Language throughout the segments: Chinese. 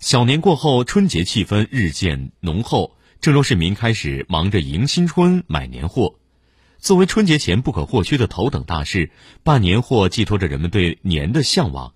小年过后，春节气氛日渐浓厚，郑州市民开始忙着迎新春、买年货。作为春节前不可或缺的头等大事，办年货寄托着人们对年的向往。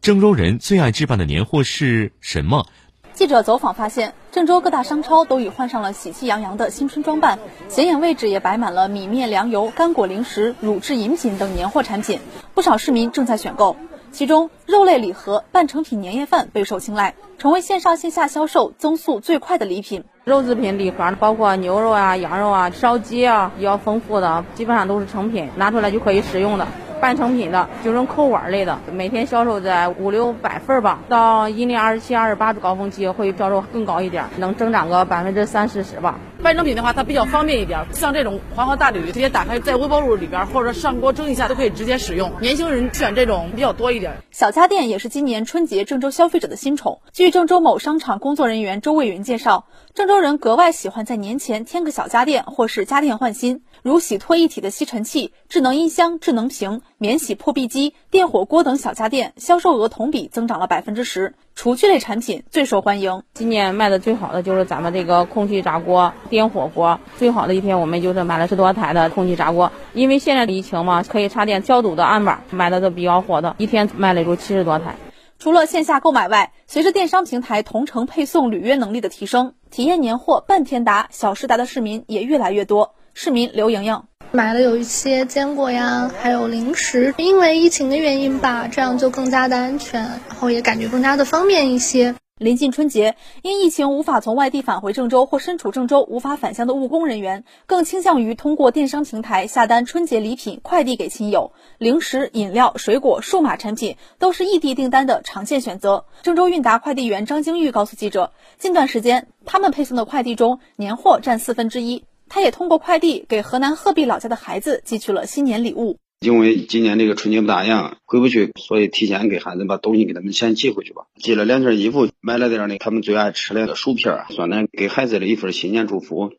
郑州人最爱置办的年货是什么？记者走访发现，郑州各大商超都已换上了喜气洋洋的新春装扮，显眼位置也摆满了米面粮油、干果零食、乳制饮品等年货产品，不少市民正在选购。其中，肉类礼盒、半成品年夜饭备受青睐，成为线上线下销售增速最快的礼品。肉制品礼盒包括牛肉啊、羊肉啊、烧鸡啊，比较丰富的，基本上都是成品，拿出来就可以食用的。半成品的，就这种扣碗类的，每天销售在五六百份吧。到阴历二十七、二十八的高峰期会销售更高一点，能增长个百分之三四十吧。半成品的话，它比较方便一点，像这种黄河大鲤鱼，直接打开在微波炉里边或者上锅蒸一下都可以直接使用。年轻人选这种比较多一点。小家电也是今年春节郑州消费者的新宠。据郑州某商场工作人员周卫云介绍，郑州人格外喜欢在年前添个小家电或是家电换新，如洗脱一体的吸尘器、智能音箱、智能屏。免洗破壁机、电火锅等小家电销售额同比增长了百分之十，厨具类产品最受欢迎。今年卖的最好的就是咱们这个空气炸锅、电火锅，最好的一天我们就是买了十多台的空气炸锅。因为现在疫情嘛，可以插电消毒的案板，卖的都比较火的，一天卖了有七十多台。除了线下购买外，随着电商平台同城配送履约能力的提升，体验年货半天达、小时达的市民也越来越多。市民刘莹莹。买了有一些坚果呀，还有零食，因为疫情的原因吧，这样就更加的安全，然后也感觉更加的方便一些。临近春节，因疫情无法从外地返回郑州或身处郑州无法返乡的务工人员，更倾向于通过电商平台下单春节礼品快递给亲友。零食、饮料、水果、数码产品都是异地订单的常见选择。郑州韵达快递员张京玉告诉记者，近段时间他们配送的快递中，年货占四分之一。他也通过快递给河南鹤壁老家的孩子寄去了新年礼物。因为今年这个春节不打烊，回不去，所以提前给孩子把东西给他们先寄回去吧。寄了两件衣服，买了点那他们最爱吃的薯片，酸奶给孩子的一份新年祝福。